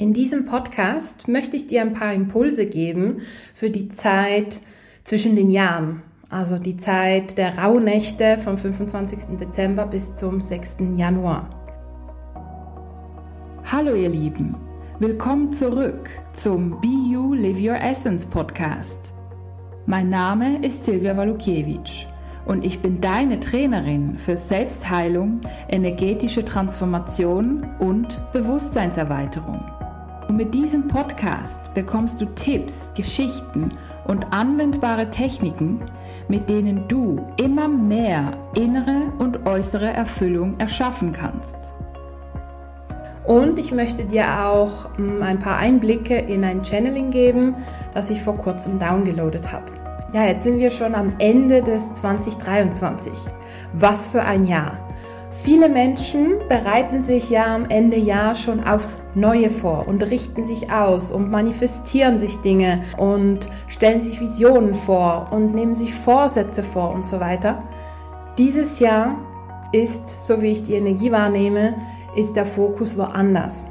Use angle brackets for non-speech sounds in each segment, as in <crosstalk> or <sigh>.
In diesem Podcast möchte ich dir ein paar Impulse geben für die Zeit zwischen den Jahren, also die Zeit der Rauhnächte vom 25. Dezember bis zum 6. Januar. Hallo ihr Lieben, willkommen zurück zum Be You Live Your Essence Podcast. Mein Name ist Silvia Walukiewicz und ich bin deine Trainerin für Selbstheilung, energetische Transformation und Bewusstseinserweiterung. Und mit diesem Podcast bekommst du Tipps, Geschichten und anwendbare Techniken, mit denen du immer mehr innere und äußere Erfüllung erschaffen kannst. Und ich möchte dir auch hm, ein paar Einblicke in ein Channeling geben, das ich vor kurzem downgeloadet habe. Ja, jetzt sind wir schon am Ende des 2023. Was für ein Jahr. Viele Menschen bereiten sich ja am Ende Jahr schon aufs Neue vor und richten sich aus und manifestieren sich Dinge und stellen sich Visionen vor und nehmen sich Vorsätze vor und so weiter. Dieses Jahr ist, so wie ich die Energie wahrnehme, ist der Fokus woanders.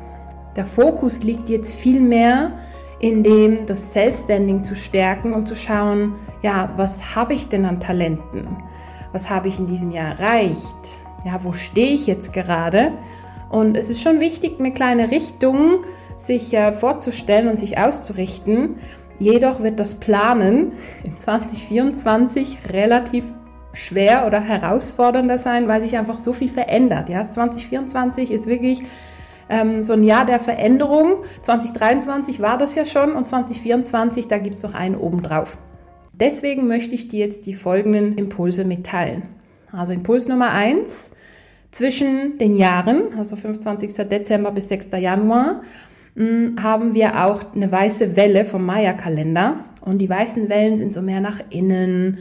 Der Fokus liegt jetzt viel mehr in dem, das Self-Standing zu stärken und zu schauen, ja, was habe ich denn an Talenten? Was habe ich in diesem Jahr erreicht? Ja, wo stehe ich jetzt gerade? Und es ist schon wichtig, eine kleine Richtung sich äh, vorzustellen und sich auszurichten. Jedoch wird das Planen in 2024 relativ schwer oder herausfordernder sein, weil sich einfach so viel verändert. Ja, 2024 ist wirklich ähm, so ein Jahr der Veränderung. 2023 war das ja schon und 2024, da gibt es noch einen obendrauf. Deswegen möchte ich dir jetzt die folgenden Impulse mitteilen. Also Impuls Nummer eins zwischen den Jahren, also 25. Dezember bis 6. Januar, hm, haben wir auch eine weiße Welle vom Maya-Kalender. Und die weißen Wellen sind so mehr nach innen.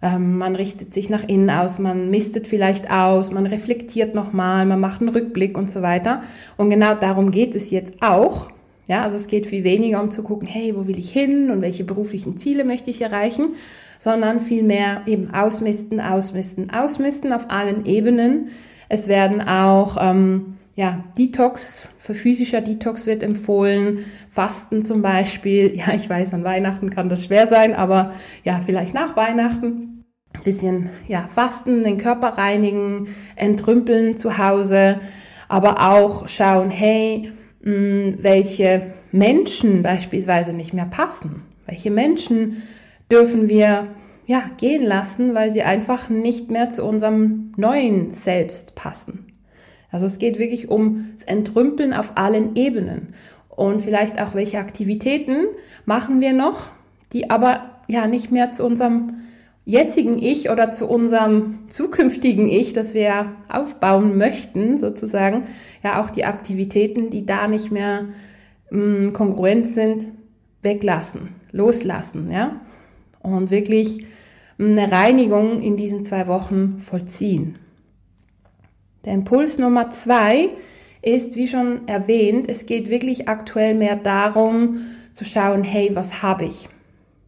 Ähm, man richtet sich nach innen aus, man mistet vielleicht aus, man reflektiert nochmal, man macht einen Rückblick und so weiter. Und genau darum geht es jetzt auch. Ja, also es geht viel weniger um zu gucken, hey, wo will ich hin und welche beruflichen Ziele möchte ich erreichen, sondern vielmehr eben ausmisten, ausmisten, ausmisten auf allen Ebenen. Es werden auch ähm, ja, Detox, für physischer Detox wird empfohlen, Fasten zum Beispiel. <laughs> Ja, ich weiß, an Weihnachten kann das schwer sein, aber ja, vielleicht nach Weihnachten. Ein bisschen ja, fasten, den Körper reinigen, entrümpeln zu Hause, aber auch schauen, hey, welche Menschen beispielsweise nicht mehr passen. Welche Menschen dürfen wir ja, gehen lassen, weil sie einfach nicht mehr zu unserem neuen Selbst passen. Also es geht wirklich ums Entrümpeln auf allen Ebenen. Und vielleicht auch, welche Aktivitäten machen wir noch, die aber ja nicht mehr zu unserem jetzigen Ich oder zu unserem zukünftigen Ich, das wir aufbauen möchten, sozusagen, ja auch die Aktivitäten, die da nicht mehr mh, mm, kongruent sind, weglassen, loslassen, ja und wirklich eine Reinigung in diesen zwei Wochen vollziehen. Der Impuls Nummer zwei ist, wie schon erwähnt, es geht wirklich aktuell mehr darum zu schauen, hey, was habe ich?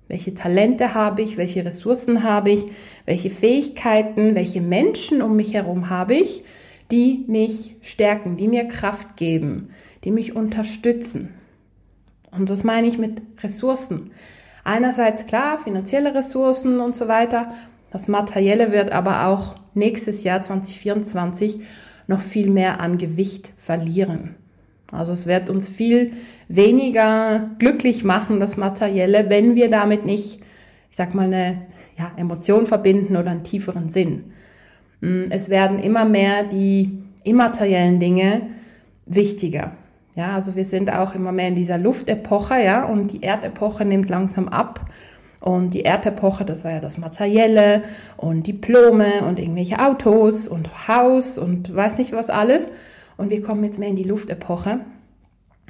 Welche Talente habe ich? Welche Ressourcen habe ich? Welche Fähigkeiten? Welche Menschen um mich herum habe ich, die mich stärken, die mir Kraft geben, die mich unterstützen? Und was meine ich mit Ressourcen? Einerseits klar, finanzielle Ressourcen und so weiter. Das Materielle wird aber auch nächstes Jahr 2024 noch viel mehr an Gewicht verlieren. Also es wird uns viel weniger glücklich machen, das Materielle, wenn wir damit nicht, ich sag mal, eine ja, Emotion verbinden oder einen tieferen Sinn. Hm, es werden immer mehr die immateriellen Dinge wichtiger. Ja, also wir sind auch immer mehr in dieser Luftepoche, ja, und die Erdepoche nimmt langsam ab. Und die Erdepoche, das war ja das Materielle und Diplome und irgendwelche Autos und Haus und weiß nicht was alles. Und wir kommen jetzt mehr in die Luftepoche.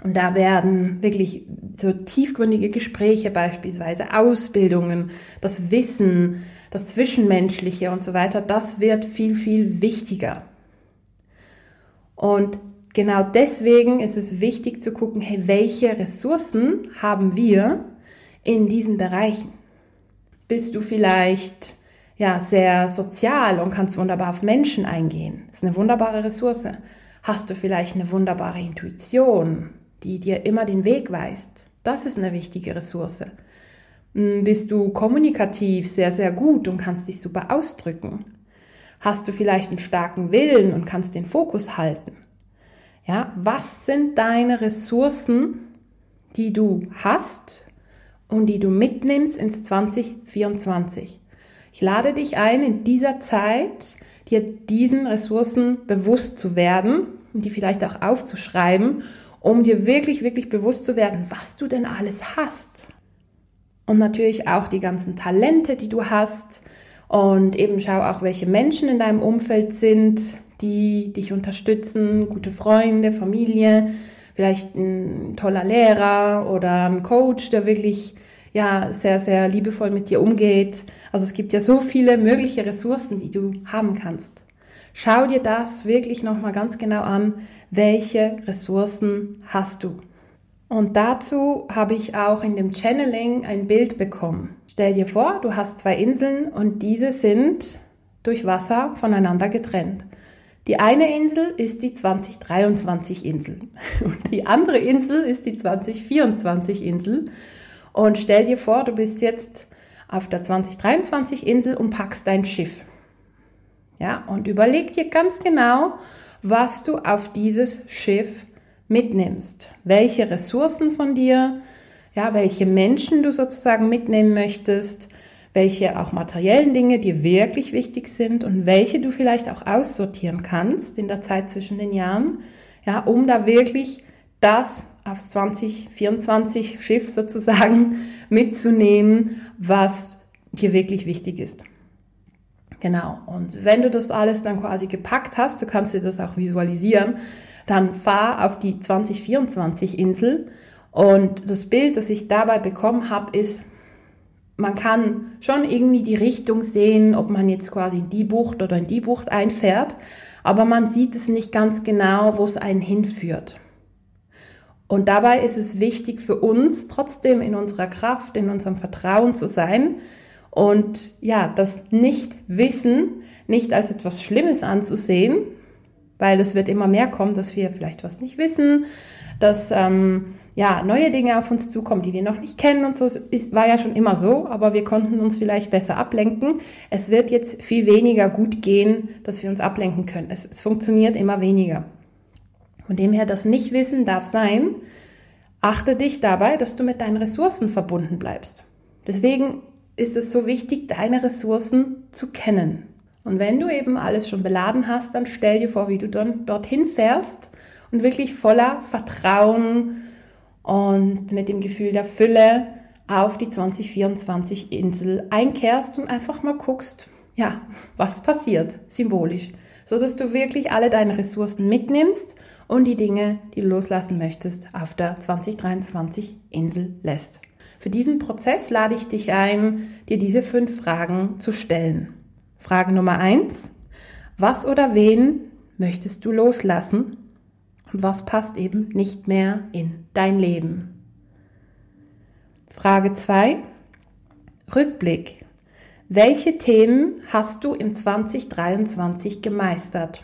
Und da werden wirklich so tiefgründige Gespräche beispielsweise, Ausbildungen, das Wissen, das Zwischenmenschliche und so weiter, das wird viel, viel wichtiger. Und genau deswegen ist es wichtig zu gucken, hey, welche Ressourcen haben wir in diesen Bereichen? Bist du vielleicht ja sehr sozial und kannst wunderbar auf Menschen eingehen? Das ist eine wunderbare Ressource. Hast du vielleicht eine wunderbare Intuition? die dir immer den Weg weist. Das ist eine wichtige Ressource. Hm, bist du kommunikativ sehr, sehr gut und kannst dich super ausdrücken? Hast du vielleicht einen starken Willen und kannst den Fokus halten? Ja, was sind deine Ressourcen, die du hast und die du mitnimmst ins 2024? Ich lade dich ein, in dieser Zeit dir diesen Ressourcen bewusst zu werden und die vielleicht auch aufzuschreiben, um dir wirklich, wirklich bewusst zu werden, was du denn alles hast. Und natürlich auch die ganzen Talente, die du hast. Und eben schau auch, welche Menschen in deinem Umfeld sind, die dich unterstützen, gute Freunde, Familie, vielleicht ein toller Lehrer oder ein Coach, der wirklich ja sehr, sehr liebevoll mit dir umgeht. Also es gibt ja so viele mögliche Ressourcen, die du haben kannst. Schau dir das wirklich nochmal ganz genau an. Welche Ressourcen hast du? Und dazu habe ich auch in dem Channeling ein Bild bekommen. Stell dir vor, du hast zwei Inseln und diese sind durch Wasser voneinander getrennt. Die eine Insel ist die 2023 Insel <laughs> und die andere Insel ist die 2024 Insel. Und stell dir vor, du bist jetzt auf der 2023 Insel und packst dein Schiff. Ja, und überleg dir ganz genau, was du auf dieses Schiff mitnimmst. Welche Ressourcen von dir, ja, welche Menschen du sozusagen mitnehmen möchtest, welche auch materiellen Dinge dir wirklich wichtig sind und welche du vielleicht auch aussortieren kannst in der Zeit zwischen den Jahren, ja, um da wirklich das aufs 2024 Schiff sozusagen <laughs> mitzunehmen, was dir wirklich wichtig ist. Genau. Und wenn du das alles dann quasi gepackt hast, du kannst dir das auch visualisieren, dann fahr auf die 2024 Insel. Und das Bild, das ich dabei bekommen habe, ist, man kann schon irgendwie die Richtung sehen, ob man jetzt quasi in die Bucht oder in die Bucht einfährt, aber man sieht es nicht ganz genau, wo es einen hinführt. Und dabei ist es wichtig für uns, trotzdem in unserer Kraft, in unserem Vertrauen zu sein, und ja, das Nicht-Wissen nicht als etwas Schlimmes anzusehen, weil es wird immer mehr kommen, dass wir vielleicht was nicht wissen, dass ähm, ja neue Dinge auf uns zukommen, die wir noch nicht kennen und so. Es war ja schon immer so, aber wir konnten uns vielleicht besser ablenken. Es wird jetzt viel weniger gut gehen, dass wir uns ablenken können. Es, es funktioniert immer weniger. Von dem her, das Nichtwissen darf sein. Achte dich dabei, dass du mit deinen Ressourcen verbunden bleibst. Deswegen ist es so wichtig, deine Ressourcen zu kennen. Und wenn du eben alles schon beladen hast, dann stell dir vor, wie du dann dorthin fährst und wirklich voller Vertrauen und mit dem Gefühl der Fülle auf die 2024 Insel einkehrst und einfach mal guckst, ja, was passiert symbolisch, so dass du wirklich alle deine Ressourcen mitnimmst und die Dinge, die du loslassen möchtest, auf der 2023 Insel lässt. Für diesen Prozess lade ich dich ein, dir diese fünf Fragen zu stellen. Frage Nummer eins. Was oder wen möchtest du loslassen? Und was passt eben nicht mehr in dein Leben? Frage zwei. Rückblick. Welche Themen hast du im 2023 gemeistert?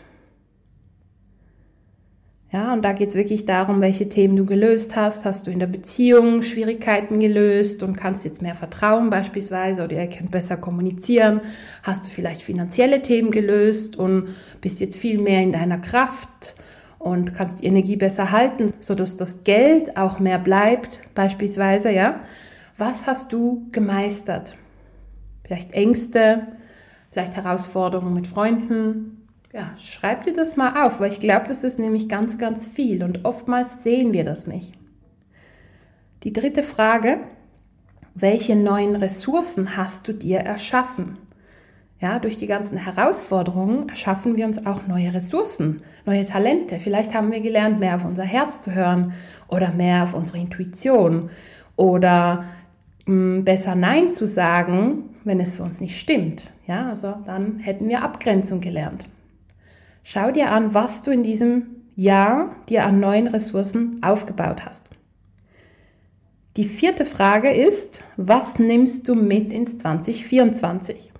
Ja, und da geht es wirklich darum, welche Themen du gelöst hast. Hast du in der Beziehung Schwierigkeiten gelöst und kannst jetzt mehr vertrauen beispielsweise oder ihr könnt besser kommunizieren? Hast du vielleicht finanzielle Themen gelöst und bist jetzt viel mehr in deiner Kraft und kannst die Energie besser halten, sodass das Geld auch mehr bleibt beispielsweise, ja? Was hast du gemeistert? Vielleicht Ängste, vielleicht Herausforderungen mit Freunden, ja, schreib dir das mal auf, weil ich glaube, das ist nämlich ganz, ganz viel und oftmals sehen wir das nicht. Die dritte Frage, welche neuen Ressourcen hast du dir erschaffen? Ja, durch die ganzen Herausforderungen erschaffen wir uns auch neue Ressourcen, neue Talente. Vielleicht haben wir gelernt, mehr auf unser Herz zu hören oder mehr auf unsere Intuition oder mh, hm, besser Nein zu sagen, wenn es für uns nicht stimmt. Ja, also dann hätten wir Abgrenzung gelernt. Schau dir an, was du in diesem Jahr dir an neuen Ressourcen aufgebaut hast. Die vierte Frage ist, was nimmst du mit ins 2024?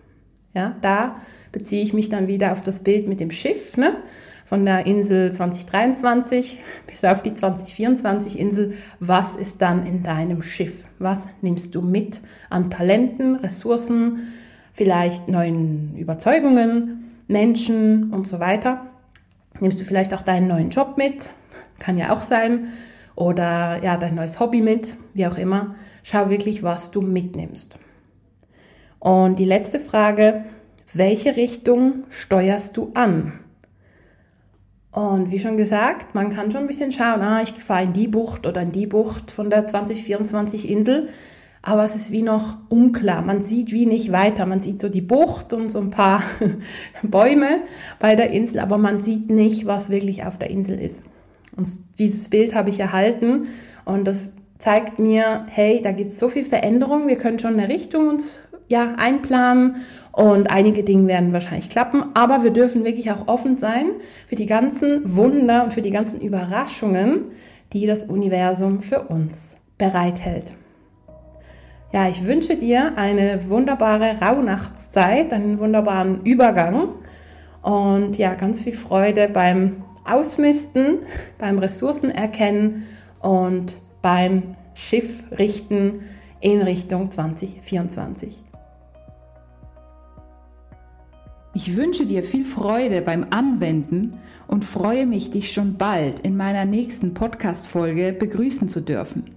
Ja, da beziehe ich mich dann wieder auf das Bild mit dem Schiff. Ne? von der Insel 2023 <laughs> bis auf die 2024 Insel. Was ist dann in deinem Schiff? Was nimmst du mit an Talenten, Ressourcen, vielleicht neuen Überzeugungen, Menschen und so weiter? Nimmst du vielleicht auch deinen neuen Job mit? Kann ja auch sein. Oder ja, dein neues Hobby mit, wie auch immer. Schau wirklich, was du mitnimmst. Und die letzte Frage, welche Richtung steuerst du an? Und wie schon gesagt, man kann schon ein bisschen schauen, ah, ich fahre in die Bucht oder in die Bucht von der 2024 Insel, aber es ist wie noch unklar. Man sieht wie nicht weiter. Man sieht so die Bucht und so ein paar <laughs> Bäume bei der Insel, aber man sieht nicht, was wirklich auf der Insel ist. Und dieses Bild habe ich erhalten und das zeigt mir, hey, da gibt es so viel Veränderung, wir können schon eine Richtung uns ja, einplanen und einige Dinge werden wahrscheinlich klappen, aber wir dürfen wirklich auch offen sein für die ganzen Wunder und für die ganzen Überraschungen, die das Universum für uns bereithält. Ja, ich wünsche dir eine wunderbare Rauhnachtszeit, einen wunderbaren Übergang und ja, ganz viel Freude beim Ausmisten, beim Ressourcenerkennen und beim Schiff richten in Richtung 2024. Ich wünsche dir viel Freude beim Anwenden und freue mich, dich schon bald in meiner nächsten Podcast-Folge begrüßen zu dürfen.